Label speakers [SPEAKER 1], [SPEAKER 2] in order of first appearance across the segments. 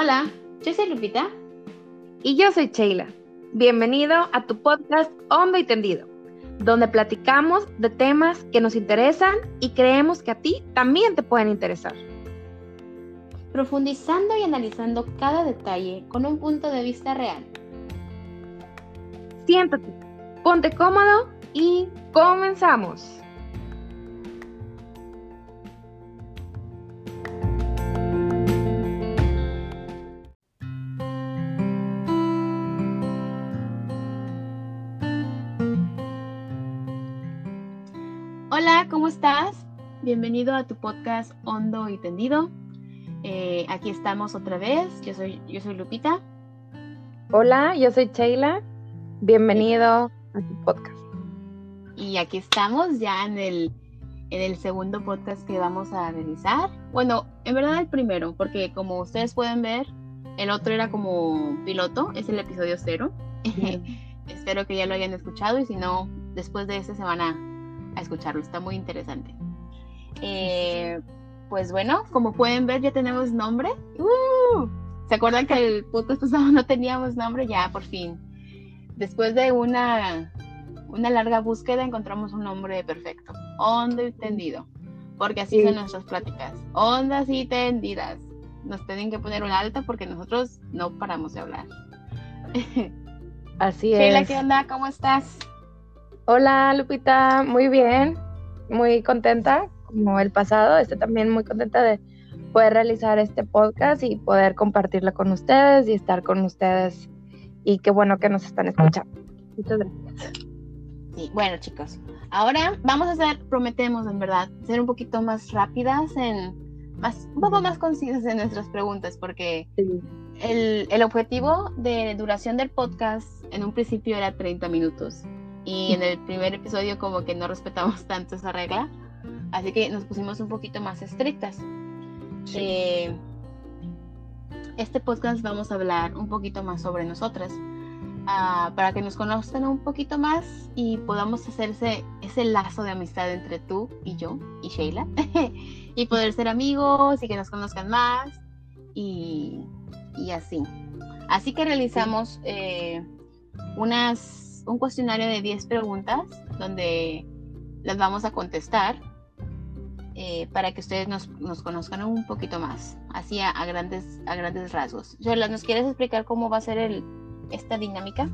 [SPEAKER 1] Hola, yo soy Lupita.
[SPEAKER 2] Y yo soy Sheila. Bienvenido a tu podcast Hondo y Tendido, donde platicamos de temas que nos interesan y creemos que a ti también te pueden interesar.
[SPEAKER 1] Profundizando y analizando cada detalle con un punto de vista real.
[SPEAKER 2] Siéntate, ponte cómodo y comenzamos.
[SPEAKER 1] Estás? Bienvenido a tu podcast Hondo y Tendido. Eh, aquí estamos otra vez. Yo soy, yo soy Lupita.
[SPEAKER 2] Hola, yo soy Sheila. Bienvenido a tu podcast.
[SPEAKER 1] Y aquí estamos ya en el, en el segundo podcast que vamos a realizar. Bueno, en verdad el primero, porque como ustedes pueden ver, el otro era como piloto, es el episodio cero. Espero que ya lo hayan escuchado y si no, después de este se van a, escucharlo, está muy interesante. Eh, pues bueno, como pueden ver, ya tenemos nombre. ¡Uh! ¿Se acuerdan que el podcast pasado no teníamos nombre? Ya, por fin. Después de una, una larga búsqueda, encontramos un nombre perfecto. Hondo y tendido. Porque así son nuestras pláticas. Ondas y tendidas. Nos tienen que poner un alta porque nosotros no paramos de hablar.
[SPEAKER 2] Así es.
[SPEAKER 1] Sheila, ¿qué onda? ¿Cómo estás?
[SPEAKER 2] Hola Lupita, muy bien, muy contenta como el pasado, estoy también muy contenta de poder realizar este podcast y poder compartirlo con ustedes y estar con ustedes y qué bueno que nos están escuchando. Muchas gracias.
[SPEAKER 1] Sí, bueno chicos, ahora vamos a hacer, prometemos en verdad, ser un poquito más rápidas en, más, un poco más concisas en nuestras preguntas porque
[SPEAKER 2] Sí.
[SPEAKER 1] el, el objetivo de duración del podcast en un principio era 30 minutos y en el primer episodio como que no respetamos tanto esa regla, así que nos pusimos un poquito más estrictas. Eh, este podcast vamos a hablar un poquito más sobre nosotras, ah, para que nos conozcan un poquito más y podamos hacer ese, ese lazo de amistad entre tú y yo y Sheila, y poder ser amigos y que nos conozcan más y, y así. Así que realizamos eh, unas, un cuestionario de 10 preguntas donde las vamos a contestar eh, para que ustedes nos, conozcan un poquito más, así a, a, grandes, a grandes rasgos. Yola, ¿nos quieres explicar cómo va a ser el, esta dinámica?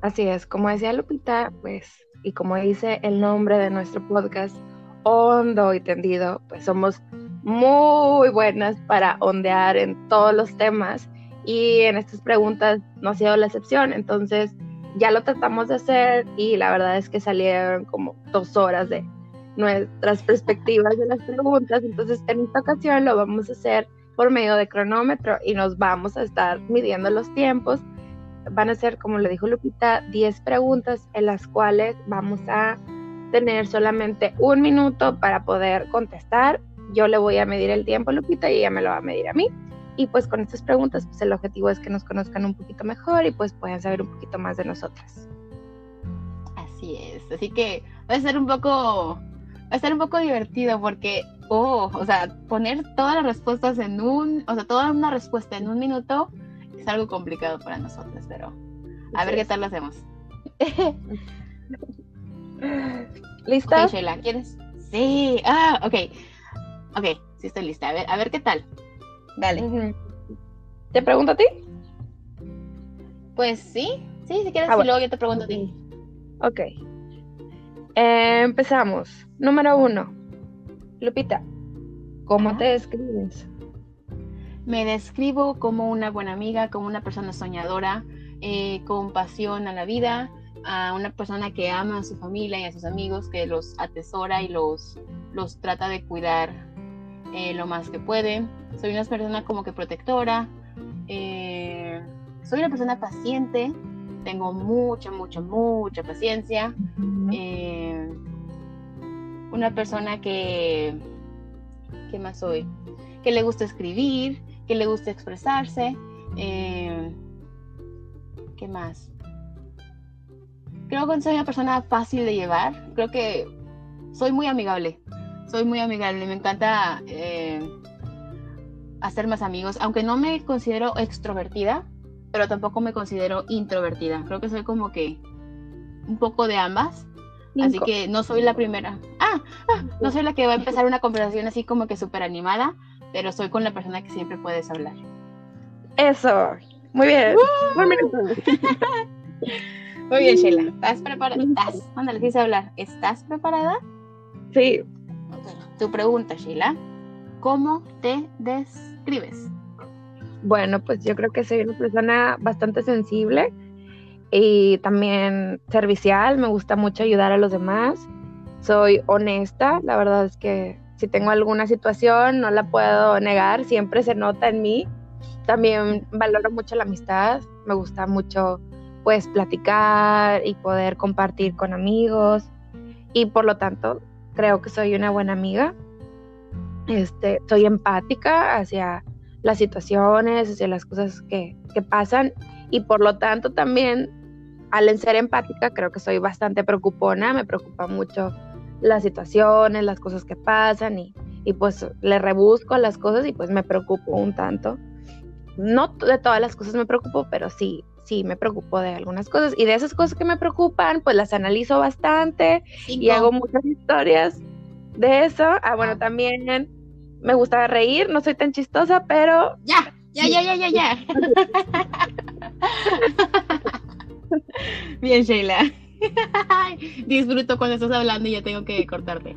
[SPEAKER 2] Así es, como decía Lupita, pues, y como dice el nombre de nuestro podcast, hondo y tendido, pues somos muy buenas para ondear en todos los temas y en estas preguntas no ha sido la excepción, entonces ya lo tratamos de hacer y la verdad es que salieron como dos horas de nuestras perspectivas de las preguntas. Entonces, en esta ocasión lo vamos a hacer por medio de cronómetro y nos vamos a estar midiendo los tiempos. Van a ser, como le dijo Lupita, 10 preguntas en las cuales vamos a tener solamente un minuto para poder contestar. Yo le voy a medir el tiempo Lupita y ella me lo va a medir a mí. Y pues con estas preguntas, pues el objetivo es que nos conozcan un poquito mejor y pues puedan saber un poquito más de nosotras.
[SPEAKER 1] Así es, así que va a ser un poco va a estar un poco divertido porque, oh, o sea, poner todas las respuestas en un, o sea, toda una respuesta en un minuto es algo complicado para nosotros, pero a ver qué tal lo hacemos.
[SPEAKER 2] ¿Lista?
[SPEAKER 1] Sheila, ¿quieres? Sí, ah, ok, ok, sí estoy lista, a ver, a ver qué tal. Dale.
[SPEAKER 2] Uh -huh. ¿Te pregunto a ti?
[SPEAKER 1] Pues sí, sí, si quieres,
[SPEAKER 2] ah,
[SPEAKER 1] y
[SPEAKER 2] bueno.
[SPEAKER 1] luego yo te pregunto a ti.
[SPEAKER 2] Ok. Eh, empezamos. Número uno. Lupita, ¿cómo
[SPEAKER 1] Ajá.
[SPEAKER 2] te describes?
[SPEAKER 1] Me describo como una buena amiga, como una persona soñadora, eh, con pasión a la vida, a una persona que ama a su familia y a sus amigos, que los atesora y los, los trata de cuidar eh, lo más que puede. Soy una persona como que protectora. Eh, soy una persona paciente. Tengo mucha, mucha, mucha paciencia. Eh, una persona que, ¿qué más soy? Que le gusta escribir, que le gusta expresarse. ¿Qué más? Creo que soy una persona fácil de llevar. Creo que soy muy amigable. Soy muy amigable. Me encanta eh, hacer más amigos, aunque no me considero extrovertida, pero tampoco me considero introvertida. Creo que soy como que un poco de ambas. Así que no soy la primera. Ah, ah, no soy la que va a empezar una conversación así como que súper animada, pero soy con la persona que siempre puedes hablar.
[SPEAKER 2] Eso. Muy bien.
[SPEAKER 1] Muy bien, Sheila. ¿Estás preparada? ¿Estás? Ándale, quise hablar. ¿Estás preparada?
[SPEAKER 2] Sí.
[SPEAKER 1] Tu pregunta, Sheila. ¿Cómo te describes?
[SPEAKER 2] Bueno, pues yo creo que soy una persona bastante sensible y también servicial. Me gusta mucho ayudar a los demás. Soy honesta. La verdad es que si tengo alguna situación no la puedo negar. Siempre se nota en mí. También valoro mucho la amistad. Me gusta mucho pues platicar y poder compartir con amigos y por lo tanto creo que soy una buena amiga. Este, soy empática hacia las situaciones, hacia las cosas que, que pasan y por lo tanto también al ser empática creo que soy bastante preocupona, me preocupa mucho las situaciones, las cosas que pasan y, y pues le rebusco las cosas y pues me preocupo un tanto. No de todas las cosas me preocupo, pero sí sí me preocupo de algunas cosas y de esas cosas que me preocupan, pues las analizo bastante y hago muchas historias de eso. Ah, bueno, también me gusta reír, no soy tan chistosa, pero...
[SPEAKER 1] Ya, ya, ya, ya, ya, ya. Bien, Sheila. Disfruto cuando estás hablando y ya tengo que cortarte.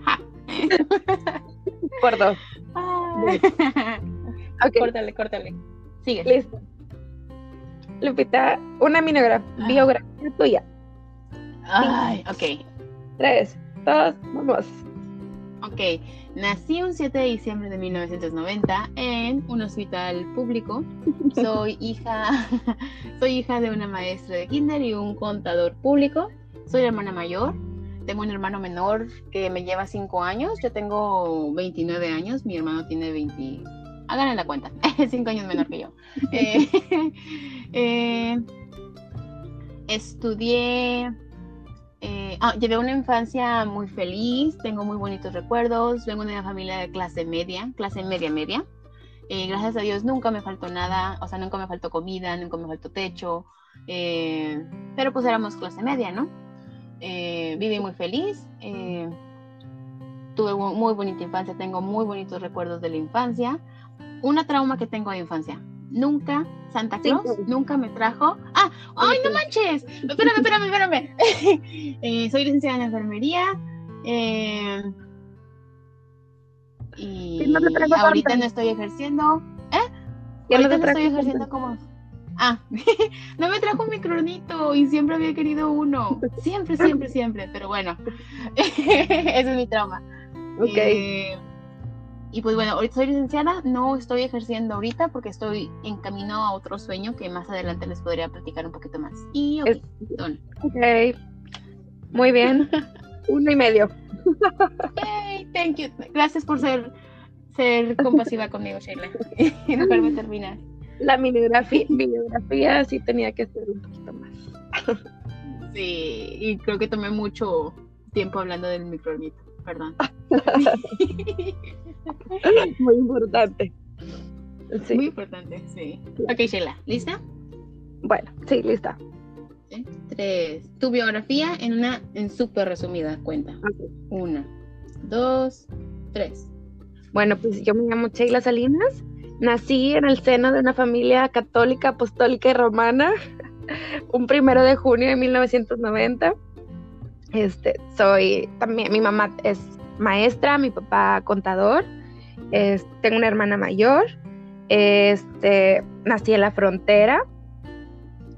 [SPEAKER 2] Por dos.
[SPEAKER 1] Okay. Córtale, córtale. Sigue.
[SPEAKER 2] Listo. Lupita, una ah. biografía tuya.
[SPEAKER 1] Ay, ok.
[SPEAKER 2] Tres, dos, vamos.
[SPEAKER 1] Ok, nací un 7 de diciembre de 1990 en un hospital público. Soy hija, soy hija de una maestra de kinder y un contador público. Soy la hermana mayor. Tengo un hermano menor que me lleva 5 años. Yo tengo 29 años. Mi hermano tiene 20, hagan la cuenta, cinco años menor que yo. Eh, eh, estudié, eh, ah, llevé una infancia muy feliz, tengo muy bonitos recuerdos, vengo de una familia de clase media, clase media media. gracias a Dios nunca me faltó nada, o sea, nunca me faltó comida, nunca me faltó techo, pero pues éramos clase media, ¿no? viví muy feliz, tuve muy bonita infancia, tengo muy bonitos recuerdos de la infancia una trauma que tengo de infancia. Nunca, Santa Claus, nunca me trajo. ¡Ah! ¡Ay, no manches! Espérame, espérame, espérame. Eh, soy licenciada en enfermería. Eh, y ahorita no estoy ejerciendo. ¿Eh? Ahorita no, estoy ejerciendo como. Ah, no me trajo un micronito y siempre había querido uno. Siempre, siempre, siempre. Pero bueno, ese es mi trauma.
[SPEAKER 2] Ok. Eh,
[SPEAKER 1] y pues bueno, ahorita soy licenciada, no estoy ejerciendo ahorita porque estoy en camino a otro sueño que más adelante les podría platicar un poquito más. Y ok,
[SPEAKER 2] okay. muy bien, uno y medio.
[SPEAKER 1] Thank you. Gracias por ser, ser compasiva conmigo, Sheila. y dejarme terminar.
[SPEAKER 2] La minigrafía, minigrafía sí tenía que ser un poquito más.
[SPEAKER 1] sí, y creo que tomé mucho tiempo hablando del microornito, perdón.
[SPEAKER 2] Muy importante.
[SPEAKER 1] Muy importante, sí. Ok, Sheila, ¿lista?
[SPEAKER 2] Bueno, sí, lista.
[SPEAKER 1] Tres. Tu biografía en una, en súper resumida cuenta. Una, dos, tres.
[SPEAKER 2] Bueno, pues yo me llamo Sheila Salinas. Nací en el seno de una familia católica, apostólica y romana, un primero de junio de 1990. Este, soy también, mi mamá es maestra, mi papá contador, tengo una hermana mayor, este, nací en la frontera,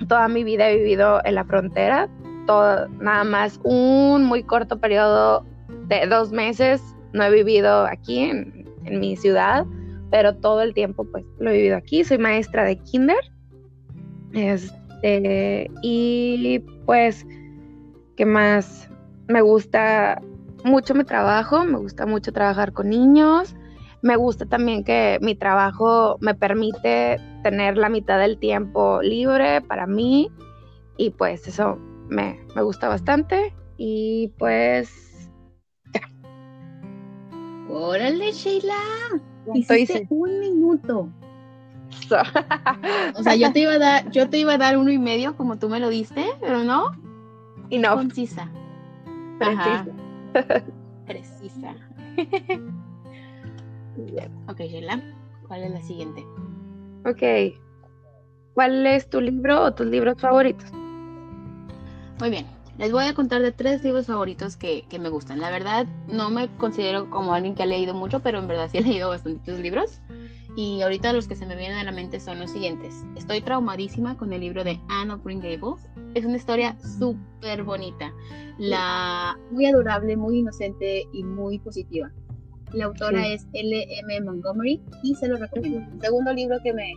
[SPEAKER 2] toda mi vida he vivido en la frontera, todo, nada más un muy corto periodo de dos meses no he vivido aquí en, en mi ciudad, pero todo el tiempo pues lo he vivido aquí, soy maestra de kinder, este, y pues, ¿qué más? Me gusta mucho mi trabajo, me gusta mucho trabajar con niños, me gusta también que mi trabajo me permite tener la mitad del tiempo libre para mí y pues eso me, gusta bastante y pues ya.
[SPEAKER 1] Órale, Sheila.
[SPEAKER 2] ¿Cuánto
[SPEAKER 1] Hiciste un minuto. O sea, yo te iba a dar, yo te iba a dar uno y medio como tú me lo diste, pero no.
[SPEAKER 2] y no,
[SPEAKER 1] Concisa. Ajá. Precisa. Ok, Sheila. ¿Cuál es la siguiente?
[SPEAKER 2] Ok. ¿Cuál es tu libro o tus libros favoritos?
[SPEAKER 1] Muy bien. Les voy a contar de tres libros favoritos que, que me gustan. La verdad, no me considero como alguien que ha leído mucho, pero en verdad sí he leído bastantes libros. Y ahorita los que se me vienen a la mente son los siguientes. Estoy traumadísima con el libro de Anne of Green Gables. Es una historia súper bonita. La, muy adorable, muy inocente y muy positiva. La autora
[SPEAKER 2] Sí.
[SPEAKER 1] es L.M. Montgomery y se lo recomiendo. El segundo libro que, me,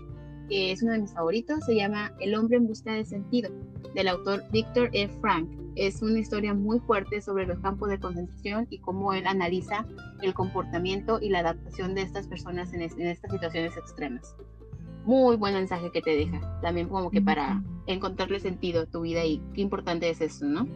[SPEAKER 1] que es uno de mis favoritos se llama El hombre en busca de sentido, del autor Victor E. Frank. Es una historia muy fuerte sobre los campos de concentración y cómo él analiza el comportamiento y la adaptación de estas personas en, es- en estas situaciones extremas. Muy buen mensaje que te deja, también como que para encontrarle sentido a tu vida y qué importante es eso, ¿no?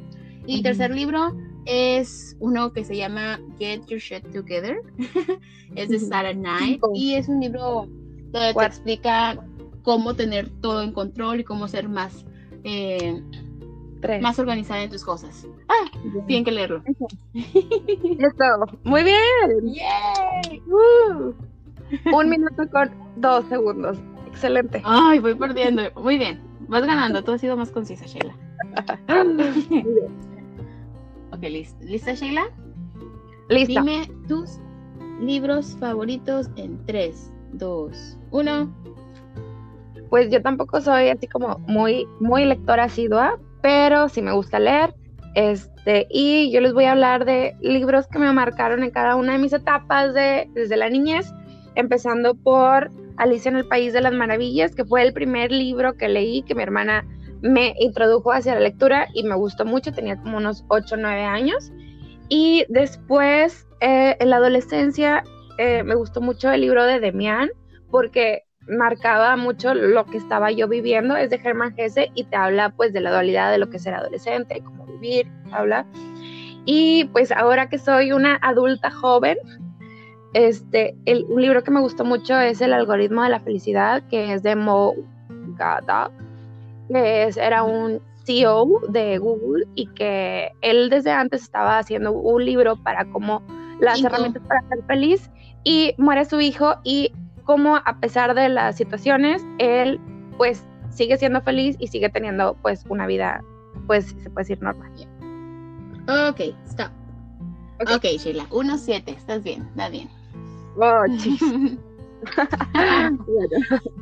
[SPEAKER 1] Y tercer libro es uno que se llama Get Your Shit Together. es de. Sarah Knight y es un libro donde te explica cómo tener todo en control y cómo ser más, eh,
[SPEAKER 2] Tres.
[SPEAKER 1] más organizada en tus cosas. Ah, tienen que leerlo.
[SPEAKER 2] Listo. Muy bien.
[SPEAKER 1] ¡Yay!
[SPEAKER 2] Uh. Un minuto con dos segundos. Excelente.
[SPEAKER 1] Ay, voy perdiendo. Muy bien. Vas ganando. Tú has sido más concisa, Sheila. Ok, listo. ¿Lista, Sheila? Dime tus libros favoritos en 3, 2, 1.
[SPEAKER 2] Pues yo tampoco soy así como muy, muy lectora asidua, pero sí me gusta leer. Este, y yo les voy a hablar de libros que me marcaron en cada una de mis etapas de, desde la niñez, empezando por Alicia en el País de las Maravillas, que fue el primer libro que leí, que mi hermana me introdujo hacia la lectura y me gustó mucho, tenía como unos 8 o 9 años. Y después, eh, en la adolescencia, eh, me gustó mucho el libro de Demián, porque marcaba mucho lo que estaba yo viviendo, es de Germán Gese y te habla pues de la dualidad de lo que es ser adolescente, cómo vivir, habla. Y pues ahora que soy una adulta joven, este, el, un libro que me gustó mucho es El algoritmo de la felicidad, que es de Mo Gada, que es, era un CEO de Google y que él desde antes estaba haciendo un libro para cómo las herramientas para ser feliz y muere su hijo y cómo a pesar de las situaciones, él pues sigue siendo feliz y sigue teniendo pues una vida, pues se puede decir normal.
[SPEAKER 1] Ok, stop.
[SPEAKER 2] Ok.
[SPEAKER 1] Ok, Sheila. 1, 7. Estás bien. Está bien.
[SPEAKER 2] Oh, chis.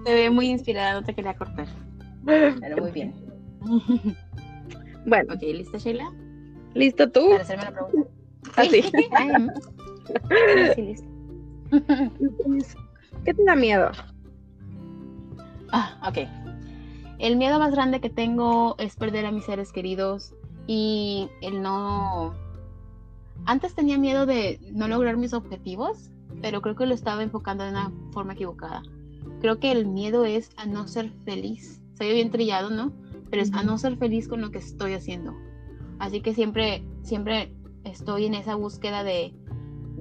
[SPEAKER 1] Te ve muy inspirada. No te quería cortar. Pero muy bien.
[SPEAKER 2] Bueno,
[SPEAKER 1] Ok, ¿lista, Sheila?
[SPEAKER 2] ¿listo tú?
[SPEAKER 1] Para hacerme la pregunta.
[SPEAKER 2] Así.
[SPEAKER 1] Mm. Sí, listo.
[SPEAKER 2] Entonces, ¿Qué te da miedo?
[SPEAKER 1] Ah, ok. El miedo más grande que tengo es perder a mis seres queridos y el no... Antes tenía miedo de no lograr mis objetivos, pero creo que lo estaba enfocando de una forma equivocada. Creo que el miedo es a no ser feliz. Soy bien trillado, ¿no? Pero es a no ser feliz con lo que estoy haciendo. Así que siempre, siempre estoy en esa búsqueda de,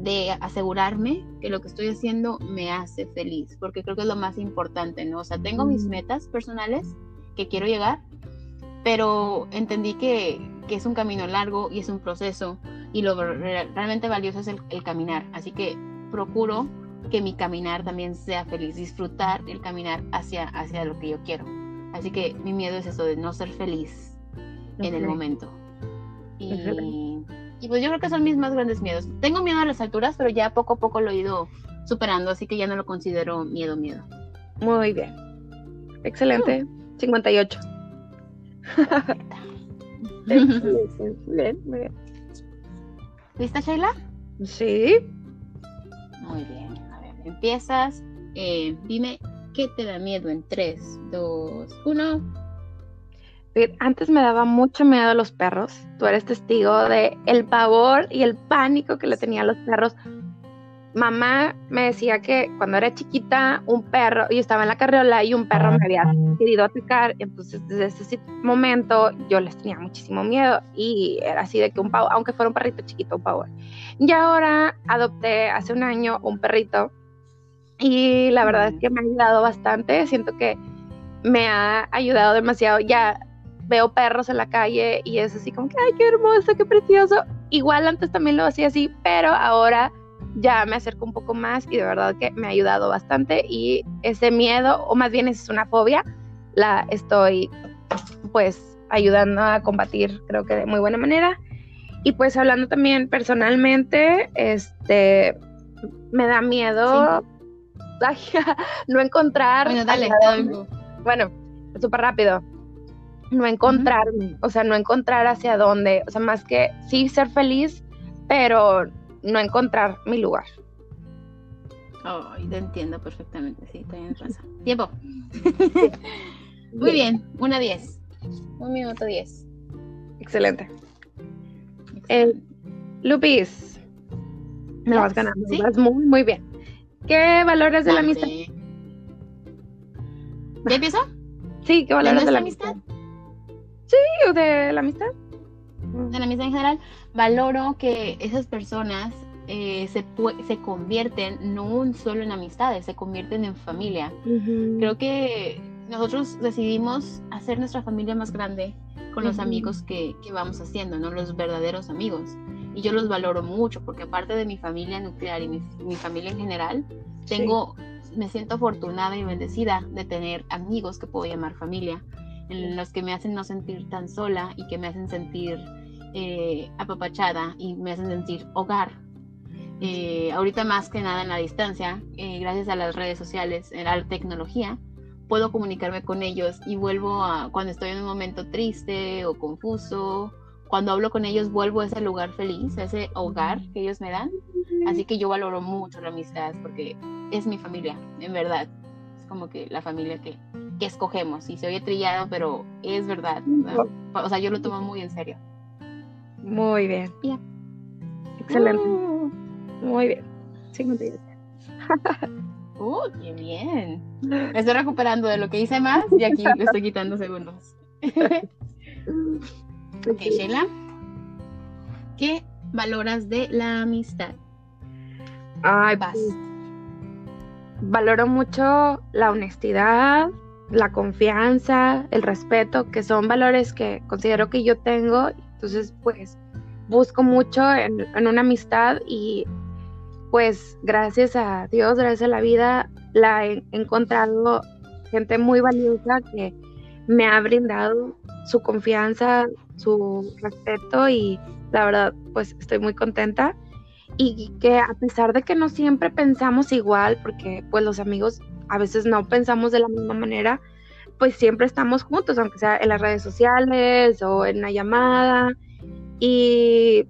[SPEAKER 1] de asegurarme que lo que estoy haciendo me hace feliz, porque creo que es lo más importante, ¿no? O sea, tengo mis metas personales que quiero llegar, pero entendí que, que es un camino largo y es un proceso y lo re- realmente valioso es el, el caminar, así que procuro que mi caminar también sea feliz, disfrutar el caminar hacia, hacia lo que yo quiero. Así que mi miedo es eso de no ser feliz en el momento. Y. y pues yo creo que son mis más grandes miedos. Tengo miedo a las alturas, pero ya poco a poco lo he ido superando, así que ya no lo considero miedo, miedo.
[SPEAKER 2] Muy bien. Excelente. 58. Excelente. Bien, muy bien.
[SPEAKER 1] ¿Lista, Sheila?
[SPEAKER 2] Sí.
[SPEAKER 1] Muy bien. A ver, empiezas. Eh, dime qué te da miedo en 3, 2, 1.
[SPEAKER 2] Bien, Antes me daba mucho miedo a los perros. Tú eres testigo de el pavor y el pánico que le tenía a los perros. mamá me decía que cuando era chiquita, un perro, yo estaba en la carriola y un perro me había querido atacar. Entonces, desde ese momento, yo les tenía muchísimo miedo y era así de que un pavo, aunque fuera un perrito chiquito, un pavo. Y ahora adopté hace un año un perrito y la verdad es que me ha ayudado bastante. Siento que me ha ayudado demasiado. Ya veo perros en la calle y es así como que, ay, qué hermoso, qué precioso. Igual antes también lo hacía así, pero ahora ya me acerco un poco más y de verdad que me ha ayudado bastante y ese miedo, o más bien es una fobia, la estoy pues ayudando a combatir creo que de muy buena manera. Y pues hablando también personalmente, este, me da miedo no encontrar...
[SPEAKER 1] Bueno, dale,
[SPEAKER 2] bueno, súper rápido. No encontrarme, o sea, no encontrar hacia dónde, o sea, más que sí ser feliz, pero no encontrar mi lugar.
[SPEAKER 1] Ay, te entiendo perfectamente, sí, también pasa. Tiempo. Muy bien, una diez. Un minuto diez.
[SPEAKER 2] Excelente. Eh, Lupis, me lo vas ganando, ¿Sí? vas muy, muy bien. ¿Qué valores de la amistad?
[SPEAKER 1] ¿Ya empieza?
[SPEAKER 2] Sí, ¿qué valores de, la amistad? Sí, o de la amistad.
[SPEAKER 1] De la amistad en general, valoro que esas personas eh, se, se convierten no solo en amistades, se convierten en familia. Creo que nosotros decidimos hacer nuestra familia más grande con los amigos que, que, vamos haciendo, ¿no? Los verdaderos amigos. Y yo los valoro mucho porque aparte de mi familia nuclear y mi, mi familia en general, tengo me siento afortunada y bendecida de tener amigos que puedo llamar familia, en los que me hacen no sentir tan sola y que me hacen sentir eh, apapachada y me hacen sentir hogar. Eh, ahorita más que nada en la distancia, eh, gracias a las redes sociales, a la tecnología, puedo comunicarme con ellos y vuelvo a cuando estoy en un momento triste o confuso cuando hablo con ellos vuelvo a ese lugar feliz, a ese hogar que ellos me dan. Así que yo valoro mucho la amistad porque es mi familia, en verdad. Es como que la familia que, que escogemos. Y se oye trillado, pero es verdad. O sea, yo lo tomo muy en serio.
[SPEAKER 2] Muy bien. Excelente. Uh. Muy bien. 58.
[SPEAKER 1] ¡Uh, qué bien! Me estoy recuperando de lo que hice más y aquí le estoy quitando segundos. Ok, Sheila. ¿Qué valoras de la amistad?
[SPEAKER 2] Ay, Vas. Pues, valoro mucho la honestidad, la confianza, el respeto, que son valores que considero que yo tengo. Entonces, pues, busco mucho en, en una amistad y pues gracias a Dios, gracias a la vida, la he encontrado gente muy valiosa que me ha brindado su confianza, su respeto y la verdad pues estoy muy contenta y que a pesar de que no siempre pensamos igual, porque pues los amigos a veces no pensamos de la misma manera, pues siempre estamos juntos, aunque sea en las redes sociales o en una llamada y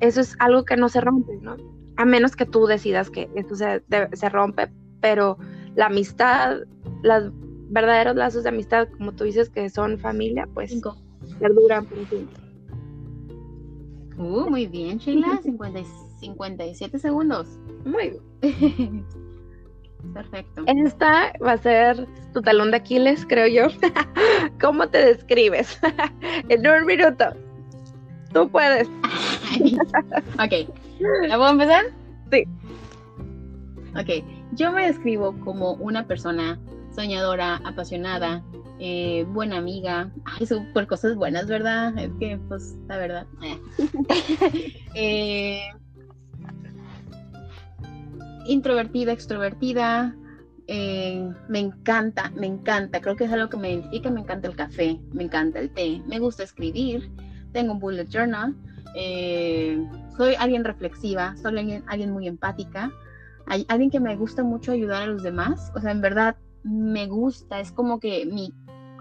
[SPEAKER 2] eso es algo que no se rompe, ¿no? A menos que tú decidas que esto se, se rompe, pero la amistad, los verdaderos lazos de amistad, como tú dices que son familia, pues perduran por siempre.
[SPEAKER 1] Uh, muy bien, Sheila. 50, 57 segundos.
[SPEAKER 2] Muy
[SPEAKER 1] bien. Perfecto.
[SPEAKER 2] Esta va a ser tu talón de Aquiles, creo yo. ¿Cómo te describes? en un minuto. Tú puedes.
[SPEAKER 1] ok. ¿La puedo empezar?
[SPEAKER 2] Sí.
[SPEAKER 1] Ok. Yo me describo como una persona soñadora, apasionada, eh, buena amiga, ay, por cosas buenas, ¿verdad? Es que, pues, la verdad. Eh, introvertida, extrovertida, eh, me encanta, me encanta, creo que es algo que me identifica, me encanta el café, me encanta el té, me gusta escribir, tengo un bullet journal, soy alguien reflexiva, soy alguien, alguien muy empática, hay, alguien que me gusta mucho ayudar a los demás, o sea, en verdad me gusta, es como que mi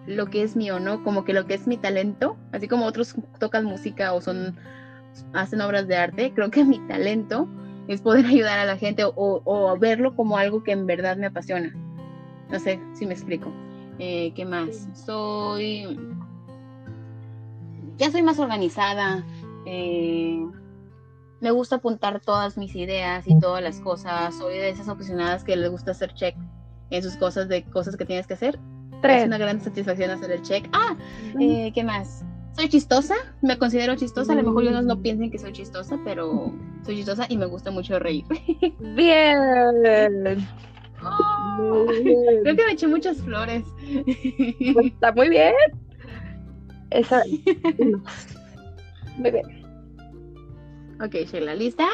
[SPEAKER 1] lo que es mío, ¿no? Como que lo que es mi talento, así como otros tocan música o son hacen obras de arte, creo que mi talento es poder ayudar a la gente o, verlo como algo que en verdad me apasiona. No sé si me explico. Eh, ¿Qué más? Soy. Ya soy más organizada. Eh, me gusta apuntar todas mis ideas y todas las cosas. Soy de esas apasionadas que les gusta hacer check en sus cosas de cosas que tienes que hacer.
[SPEAKER 2] Tres.
[SPEAKER 1] Es una gran satisfacción hacer el check. Ah, eh, ¿qué más? Soy chistosa, me considero chistosa. A lo mejor ellos no piensen que soy chistosa, pero soy chistosa y me gusta mucho reír.
[SPEAKER 2] Bien.
[SPEAKER 1] Oh,
[SPEAKER 2] bien.
[SPEAKER 1] creo que me eché muchas flores.
[SPEAKER 2] Pues está muy bien. Esa. Muy bien.
[SPEAKER 1] ok, Sheila, ¿lista?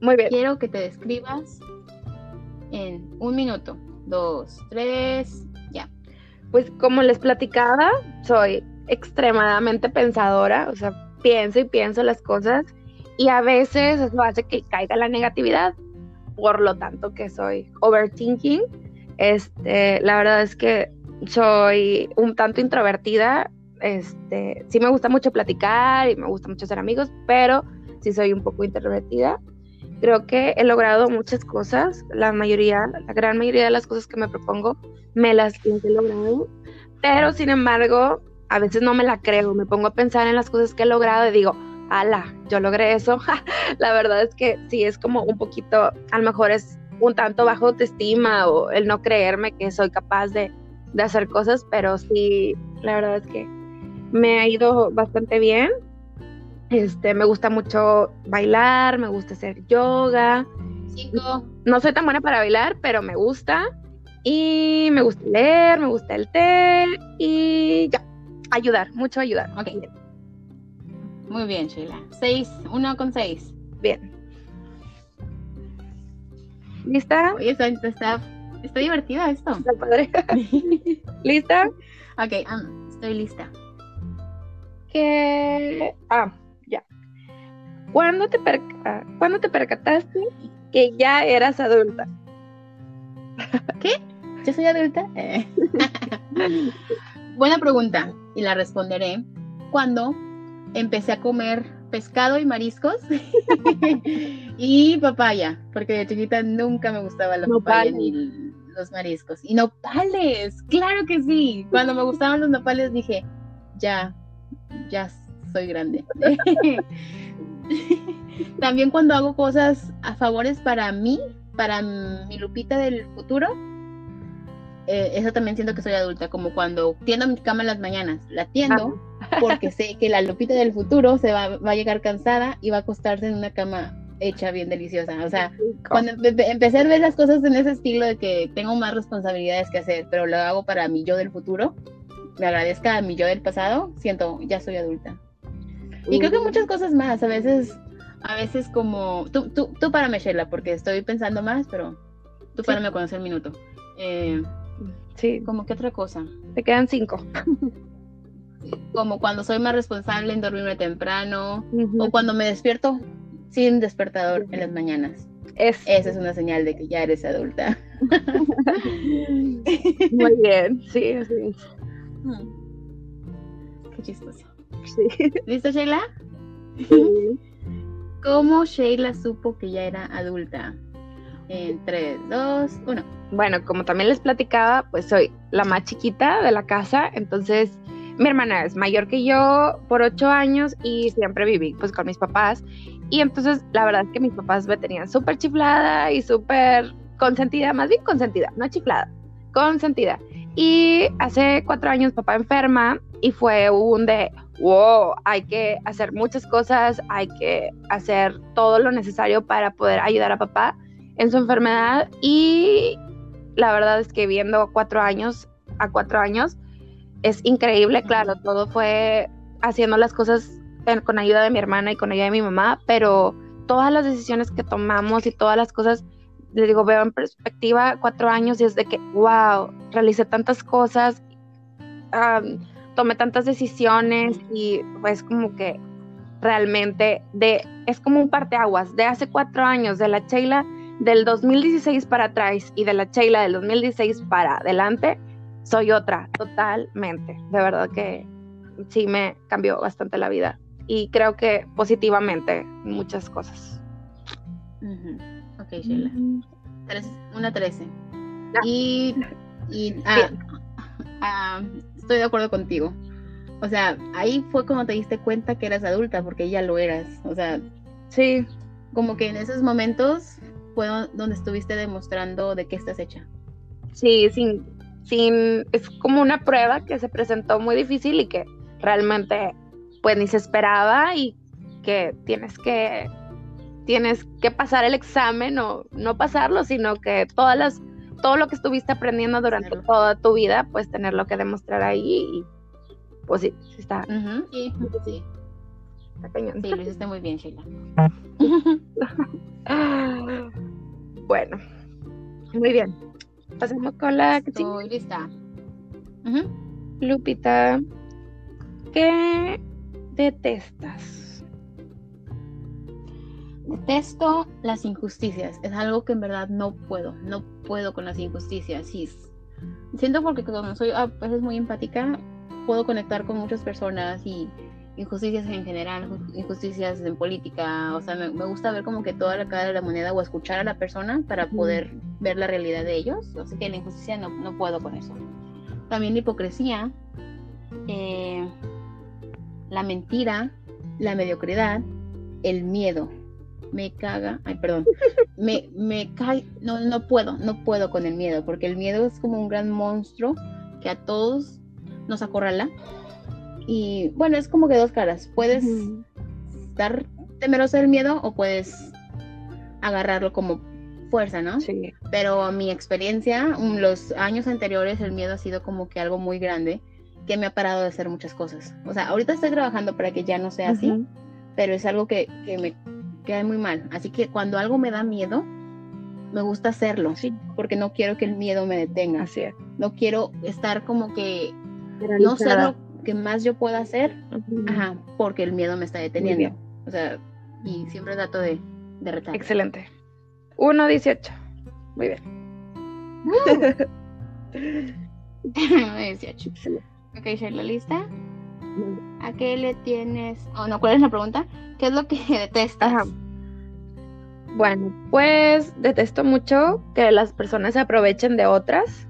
[SPEAKER 2] Muy bien.
[SPEAKER 1] Quiero que te describas en un minuto. Dos, tres, ya.
[SPEAKER 2] Pues como les platicaba, soy extremadamente pensadora, o sea, pienso y pienso las cosas y a veces eso hace que caiga la negatividad, por lo tanto que soy overthinking. Este, la verdad es que soy un tanto introvertida, este, sí me gusta mucho platicar y me gusta mucho ser amigos, pero sí soy un poco introvertida. Creo que he logrado muchas cosas, la mayoría, la gran mayoría de las cosas que me propongo me las, he logrado, pero sin embargo, a veces no me la creo, me pongo a pensar en las cosas que he logrado y digo, ala, yo logré eso. la verdad es que sí, es como un poquito, a lo mejor es un tanto bajo autoestima o el no creerme que soy capaz de, de hacer cosas, pero sí, la verdad es que me ha ido bastante bien. Este, me gusta mucho bailar, me gusta hacer yoga.
[SPEAKER 1] Cinco.
[SPEAKER 2] No soy tan buena para bailar, pero me gusta. Y me gusta leer, me gusta el té y ya. Ayudar, mucho ayudar.
[SPEAKER 1] Ok. Muy bien, Sheila. Seis, uno con seis.
[SPEAKER 2] Bien. ¿Lista?
[SPEAKER 1] Oye, está, está, está divertida esto.
[SPEAKER 2] Está padre. ¿Lista?
[SPEAKER 1] ok, ah, estoy lista.
[SPEAKER 2] Que. Ah, ya. ¿Cuándo te, perca- ¿Cuándo te percataste que ya eras adulta?
[SPEAKER 1] ¿Yo soy adulta? Eh. Buena pregunta y la responderé cuando empecé a comer pescado y mariscos y papaya, porque de chiquita nunca me gustaba la papaya ni los mariscos. Y nopales, claro que sí. Cuando me gustaban los nopales dije, ya, ya soy grande. También cuando hago cosas a favores para mí, para mi Lupita del futuro, eh, eso también siento que soy adulta, como cuando tiendo mi cama en las mañanas, la tiendo porque sé que la Lupita del futuro se va, va a llegar cansada y va a acostarse en una cama hecha bien deliciosa. O sea, cuando empe- empe- empecé a ver las cosas en ese estilo de que tengo más responsabilidades que hacer, pero lo hago para mi yo del futuro, me agradezca a mi yo del pasado, siento, ya soy adulta. Y creo que muchas cosas más, a veces, a veces como, tú, tú, tú para Sheila, porque estoy pensando más, pero tú
[SPEAKER 2] Sí.
[SPEAKER 1] para me conocer el minuto. Eh,
[SPEAKER 2] Sí,
[SPEAKER 1] como que otra cosa,
[SPEAKER 2] te quedan cinco.
[SPEAKER 1] como cuando soy más responsable en dormirme temprano, o cuando me despierto sin despertador en las mañanas.
[SPEAKER 2] Es
[SPEAKER 1] Esa es una señal de que ya eres adulta.
[SPEAKER 2] muy bien, sí, sí.
[SPEAKER 1] Qué chistoso.
[SPEAKER 2] sí.
[SPEAKER 1] ¿Listo, Sheila?
[SPEAKER 2] sí.
[SPEAKER 1] ¿Cómo Sheila supo que ya era adulta? En 3, 2, 1.
[SPEAKER 2] Bueno, como también les platicaba, pues soy la más chiquita de la casa, entonces mi hermana es mayor que yo por ocho años y siempre viví pues con mis papás. Y entonces la verdad es que mis papás me tenían súper chiflada y súper consentida, más bien consentida, no chiflada, consentida. Y hace cuatro años papá enferma y fue un de, wow, hay que hacer muchas cosas, hay que hacer todo lo necesario para poder ayudar a papá en su enfermedad y la verdad es que viendo cuatro años a cuatro años es increíble, claro, todo fue haciendo las cosas con ayuda de mi hermana y con ayuda de mi mamá, pero todas las decisiones que tomamos y todas las cosas, le digo, veo en perspectiva cuatro años y es de que, wow, realicé tantas cosas, am, tomé tantas decisiones y pues como que realmente de, es como un parteaguas. De hace cuatro años, de la Sheila del 2016 para atrás y de la Sheila del 2016 para adelante, soy otra, totalmente. De verdad que sí me cambió bastante la vida y creo que positivamente muchas cosas.
[SPEAKER 1] Ujú. Ok, Sheila. Tres- una 13.
[SPEAKER 2] Ya.
[SPEAKER 1] Y, y ah, ah, estoy de acuerdo contigo. O sea, ahí fue cuando te diste cuenta que eras adulta, porque ya lo eras. O sea,
[SPEAKER 2] Sí.
[SPEAKER 1] Como que en esos momentos fue donde estuviste demostrando de qué estás hecha.
[SPEAKER 2] Sí, sin, sin, es como una prueba que se presentó muy difícil y que realmente pues ni se esperaba y que tienes que tienes que pasar el examen o no pasarlo, sino que todas las todo lo que estuviste aprendiendo durante toda tu vida, pues tenerlo que demostrar ahí y pues sí, sí está.
[SPEAKER 1] sí, sí.
[SPEAKER 2] Está cañón.
[SPEAKER 1] Sí, lo hiciste muy bien, Sheila.
[SPEAKER 2] bueno, muy bien. Pasemos con la
[SPEAKER 1] que Estoy lista.
[SPEAKER 2] Lupita, ¿qué detestas?
[SPEAKER 1] Detesto las injusticias. Es algo que en verdad no puedo. No puedo con las injusticias. Sí. Siento porque como soy a veces muy empática, puedo conectar con muchas personas y injusticias en general, injusticias en política, o sea, me, gusta ver como que toda la cara de la moneda o escuchar a la persona para poder ver la realidad de ellos, así que la injusticia no, no puedo con eso. También la hipocresía, eh, la mentira, la mediocridad, el miedo. Me caga, ay, perdón, me, me cae, no, no puedo, no puedo con el miedo, porque el miedo es como un gran monstruo que a todos nos acorrala y bueno, es como que dos caras. Puedes estar temeroso del miedo o puedes agarrarlo como fuerza, ¿no?
[SPEAKER 2] Sí.
[SPEAKER 1] Pero mi experiencia, los años anteriores, el miedo ha sido como que algo muy grande que me ha parado de hacer muchas cosas. O sea, ahorita estoy trabajando para que ya no sea así, pero es algo que, que me queda muy mal. Así que cuando algo me da miedo, me gusta hacerlo,
[SPEAKER 2] sí.
[SPEAKER 1] porque no quiero que el miedo me detenga.
[SPEAKER 2] Así es.
[SPEAKER 1] No quiero estar como que no sé lo que más yo pueda hacer, ajá, porque el miedo me está deteniendo. O sea, y siempre trato de, de retar.
[SPEAKER 2] Excelente. 1.18. Muy bien.
[SPEAKER 1] 18. Ok, la lista. ¿A qué le tienes? Oh, no, ¿cuál es la pregunta? ¿Qué es lo que detestas? Ajá.
[SPEAKER 2] Bueno, pues detesto mucho que las personas se aprovechen de otras.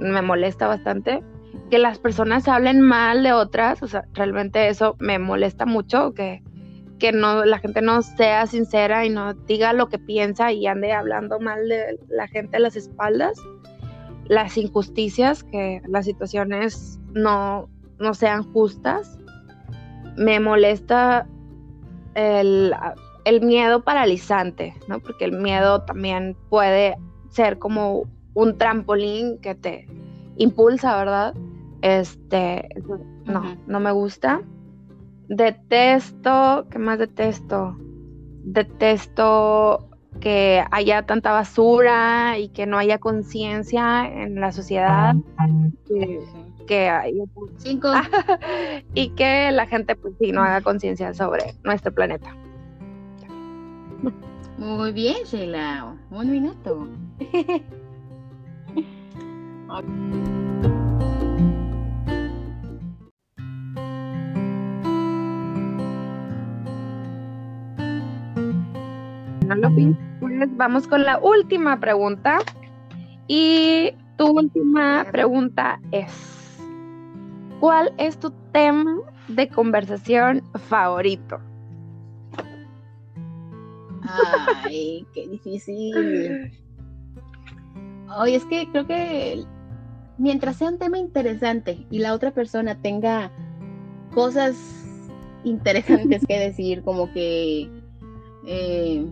[SPEAKER 2] Me molesta bastante que las personas hablen mal de otras, o sea, realmente eso me molesta mucho, que, que no, la gente no sea sincera y no diga lo que piensa y ande hablando mal de la gente a las espaldas, las injusticias, que las situaciones no, no sean justas, me molesta el, el miedo paralizante, ¿no? Porque el miedo también puede ser como un trampolín que te impulsa, ¿verdad? Este, no, no me gusta. Detesto, ¿qué más detesto? Detesto que haya tanta basura y que no haya conciencia en la sociedad. Que,
[SPEAKER 1] Cinco.
[SPEAKER 2] y que la gente pues sí no haga conciencia sobre nuestro planeta.
[SPEAKER 1] Muy bien, Sheila. Un minuto.
[SPEAKER 2] Vamos con la última pregunta. Y tu última pregunta es, ¿cuál es tu tema de conversación favorito?
[SPEAKER 1] Ay, qué difícil. Hoy es que creo que mientras sea un tema interesante y la otra persona tenga cosas interesantes que decir, como que eh,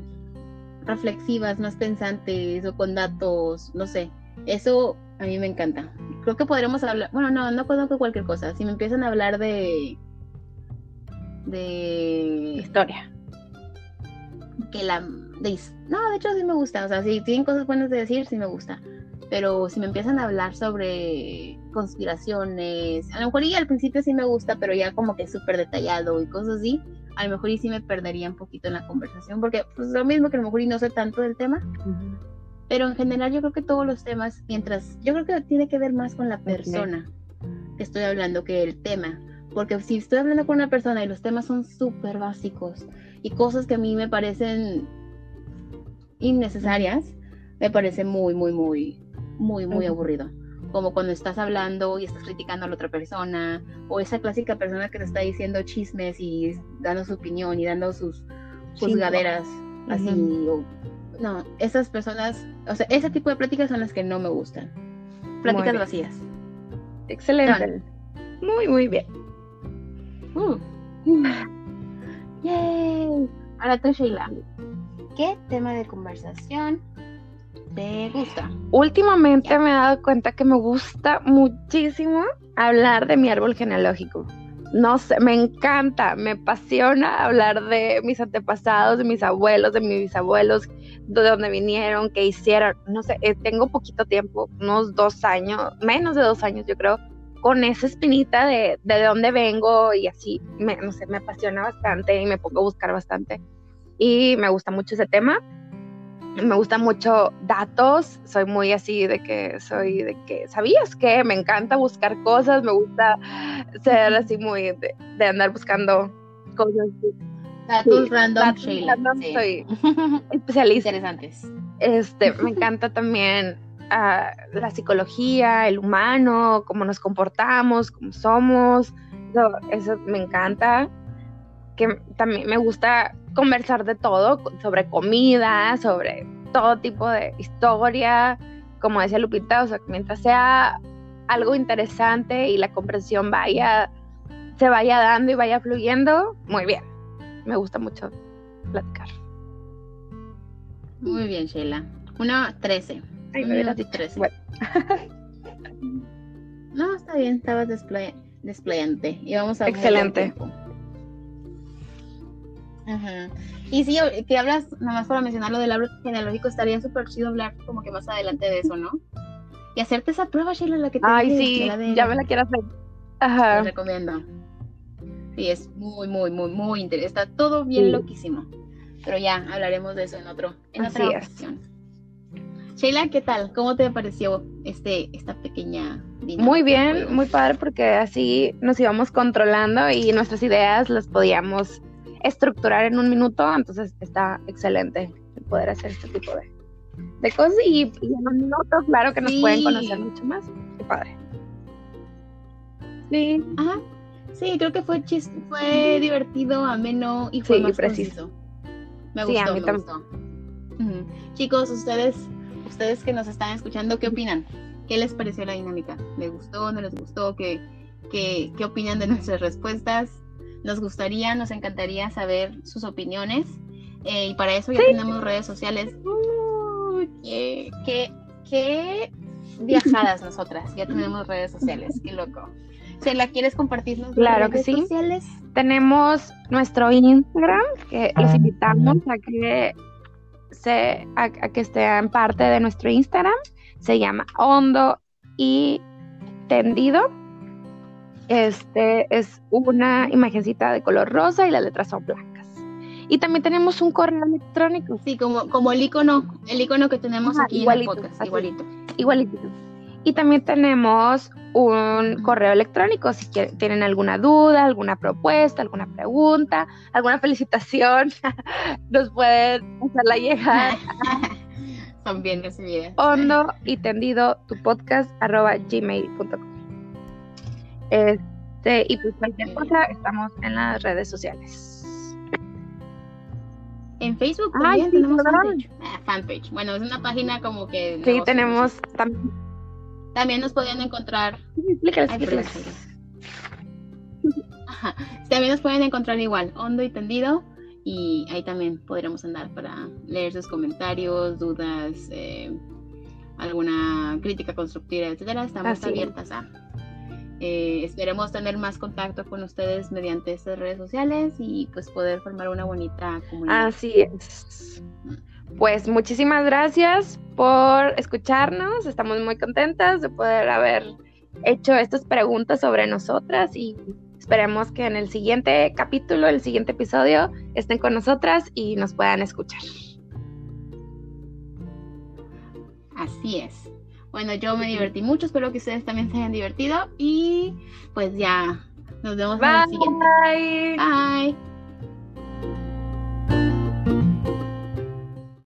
[SPEAKER 1] reflexivas, más pensantes o con datos, no sé. Eso a mí me encanta. Creo que podremos hablar, bueno, no, no conozco cualquier cosa. Si me empiezan a hablar de de
[SPEAKER 2] historia.
[SPEAKER 1] Que la de, no, de hecho sí me gusta, o sea, si tienen cosas buenas de decir, sí me gusta. Pero si me empiezan a hablar sobre conspiraciones, a lo mejor y al principio sí me gusta, pero ya como que es súper detallado y cosas así, a lo mejor y sí me perdería un poquito en la conversación, porque pues lo mismo que a lo mejor y no sé tanto del tema, pero en general yo creo que todos los temas, mientras, yo creo que tiene que ver más con la persona que estoy hablando que el tema, porque si estoy hablando con una persona y los temas son súper básicos y cosas que a mí me parecen innecesarias, me parece muy, muy, muy, muy, muy aburrido como cuando estás hablando y estás criticando a la otra persona, o esa clásica persona que te está diciendo chismes y dando su opinión y dando sus, juzgaderas, así, o- no, esas personas, o sea, ese tipo de pláticas son las que no me gustan. Pláticas vacías.
[SPEAKER 2] Excelente. Muy, muy bien.
[SPEAKER 1] Uh. Yay. Ahora tú, Sheila. ¿Qué tema de conversación te gusta?
[SPEAKER 2] Últimamente me he dado cuenta que me gusta muchísimo hablar de mi árbol genealógico. No sé, me encanta, me apasiona hablar de mis antepasados, de mis abuelos, de mis bisabuelos, de dónde vinieron, qué hicieron. No sé, eh, tengo poquito tiempo, unos dos años, menos de dos años yo creo, con esa espinita de, de dónde vengo y así, no sé, me apasiona bastante y me pongo a buscar bastante. Y me gusta mucho ese tema me gusta mucho datos, soy muy así de que soy de que, ¿sabías qué? Me encanta buscar cosas, me gusta ser así muy de, de andar buscando cosas.
[SPEAKER 1] Datos
[SPEAKER 2] Sí,
[SPEAKER 1] random,
[SPEAKER 2] datos
[SPEAKER 1] Sheila.
[SPEAKER 2] random,
[SPEAKER 1] Sí.
[SPEAKER 2] soy especialista.
[SPEAKER 1] Interesantes.
[SPEAKER 2] Este, me encanta también ah, la psicología, el humano, cómo nos comportamos, cómo somos. Eso, eso me encanta. Que también me gusta conversar de todo, sobre comida, sobre todo tipo de historia. Como decía Lupita, o sea, mientras sea algo interesante y la comprensión vaya, se vaya dando y vaya fluyendo, muy bien. Me gusta mucho platicar.
[SPEAKER 1] Muy bien, Sheila. Una 13.
[SPEAKER 2] Ay,
[SPEAKER 1] Un
[SPEAKER 2] me hubieras
[SPEAKER 1] minuto
[SPEAKER 2] dicho.
[SPEAKER 1] 13.
[SPEAKER 2] Bueno.
[SPEAKER 1] No, está bien, estabas desplay- desplayante. Y vamos a
[SPEAKER 2] Excelente.
[SPEAKER 1] Y sí, que hablas, nada más para mencionar lo del árbol genealógico, estaría súper chido hablar como que más adelante de eso, ¿no? Y hacerte esa prueba, Sheila, la que te
[SPEAKER 2] Ay, sí, ya me la quiero hacer.
[SPEAKER 1] Te
[SPEAKER 2] Ajá.
[SPEAKER 1] recomiendo. Sí, es muy, muy, muy, muy interesante. Está todo bien
[SPEAKER 2] Sí.
[SPEAKER 1] loquísimo. Pero ya hablaremos de eso en otro, en
[SPEAKER 2] Así
[SPEAKER 1] otra
[SPEAKER 2] es.
[SPEAKER 1] ocasión. Sheila, ¿qué tal? ¿Cómo te pareció este, esta pequeña dinámica
[SPEAKER 2] Muy bien, muy padre porque así nos íbamos controlando y nuestras ideas las podíamos estructurar en un minuto, entonces está excelente el poder hacer este tipo de, de cosas y, y en un minuto, claro que nos
[SPEAKER 1] Sí.
[SPEAKER 2] pueden conocer mucho más. Qué padre. Sí,
[SPEAKER 1] Ajá. Sí, creo que fue chis- fue divertido, ameno y fue
[SPEAKER 2] Sí,
[SPEAKER 1] más
[SPEAKER 2] preciso.
[SPEAKER 1] conciso. Me
[SPEAKER 2] Sí, a
[SPEAKER 1] gustó,
[SPEAKER 2] mí
[SPEAKER 1] me gustó. Chicos, ustedes, ustedes que nos están escuchando, ¿qué opinan? ¿Qué les pareció la dinámica? ¿Les gustó? ¿No les gustó? ¿Qué, qué, qué opinan de nuestras respuestas? Nos gustaría, nos encantaría saber sus opiniones. Eh, y para eso ya tenemos redes sociales. Uy, qué, qué, qué viajadas nosotras. Ya tenemos redes sociales. Qué loco. ¿Se la quieres compartirnos? las
[SPEAKER 2] Claro que
[SPEAKER 1] redes
[SPEAKER 2] sí.
[SPEAKER 1] sociales?
[SPEAKER 2] tenemos nuestro Instagram que los invitamos a que se a, a que estén parte de nuestro Instagram. Se llama Hondo y Tendido. Este es una imagencita de color rosa y las letras son blancas. Y también tenemos un correo electrónico,
[SPEAKER 1] Sí, como, como el icono, el icono que tenemos aquí
[SPEAKER 2] igualito,
[SPEAKER 1] en el podcast,
[SPEAKER 2] así.
[SPEAKER 1] igualito.
[SPEAKER 2] igualito. Y también tenemos un correo electrónico si quieren- tienen alguna duda, alguna propuesta, alguna pregunta, alguna felicitación, nos pueden hacerla llegar
[SPEAKER 1] Son bien recibidas.
[SPEAKER 2] hondo y tendido tu podcast arroba gmail.com. Este, y pues cualquier cosa, estamos en las redes sociales.
[SPEAKER 1] En Facebook
[SPEAKER 2] Ay,
[SPEAKER 1] también
[SPEAKER 2] sí,
[SPEAKER 1] tenemos. Ah, fanpage. Bueno, es una página como que.
[SPEAKER 2] Sí, tenemos también.
[SPEAKER 1] También nos pueden encontrar.
[SPEAKER 2] Explícales,
[SPEAKER 1] Ay,
[SPEAKER 2] explícales.
[SPEAKER 1] Ajá. También nos pueden encontrar igual, hondo y tendido. Y ahí también podremos andar para leer sus comentarios, dudas, eh, alguna crítica constructiva, etcétera. Estamos
[SPEAKER 2] Así
[SPEAKER 1] abiertas a. Eh, esperemos tener más contacto con ustedes mediante estas redes sociales y pues poder formar una bonita comunidad.
[SPEAKER 2] Así es. Pues muchísimas gracias por escucharnos. Estamos muy contentas de poder haber hecho estas preguntas sobre nosotras y esperemos que en el siguiente capítulo, el siguiente episodio, estén con nosotras y nos puedan escuchar.
[SPEAKER 1] Así es. Bueno, yo me divertí mucho, espero que ustedes también se hayan divertido y pues ya nos vemos en el siguiente.
[SPEAKER 2] Bye.
[SPEAKER 1] Bye.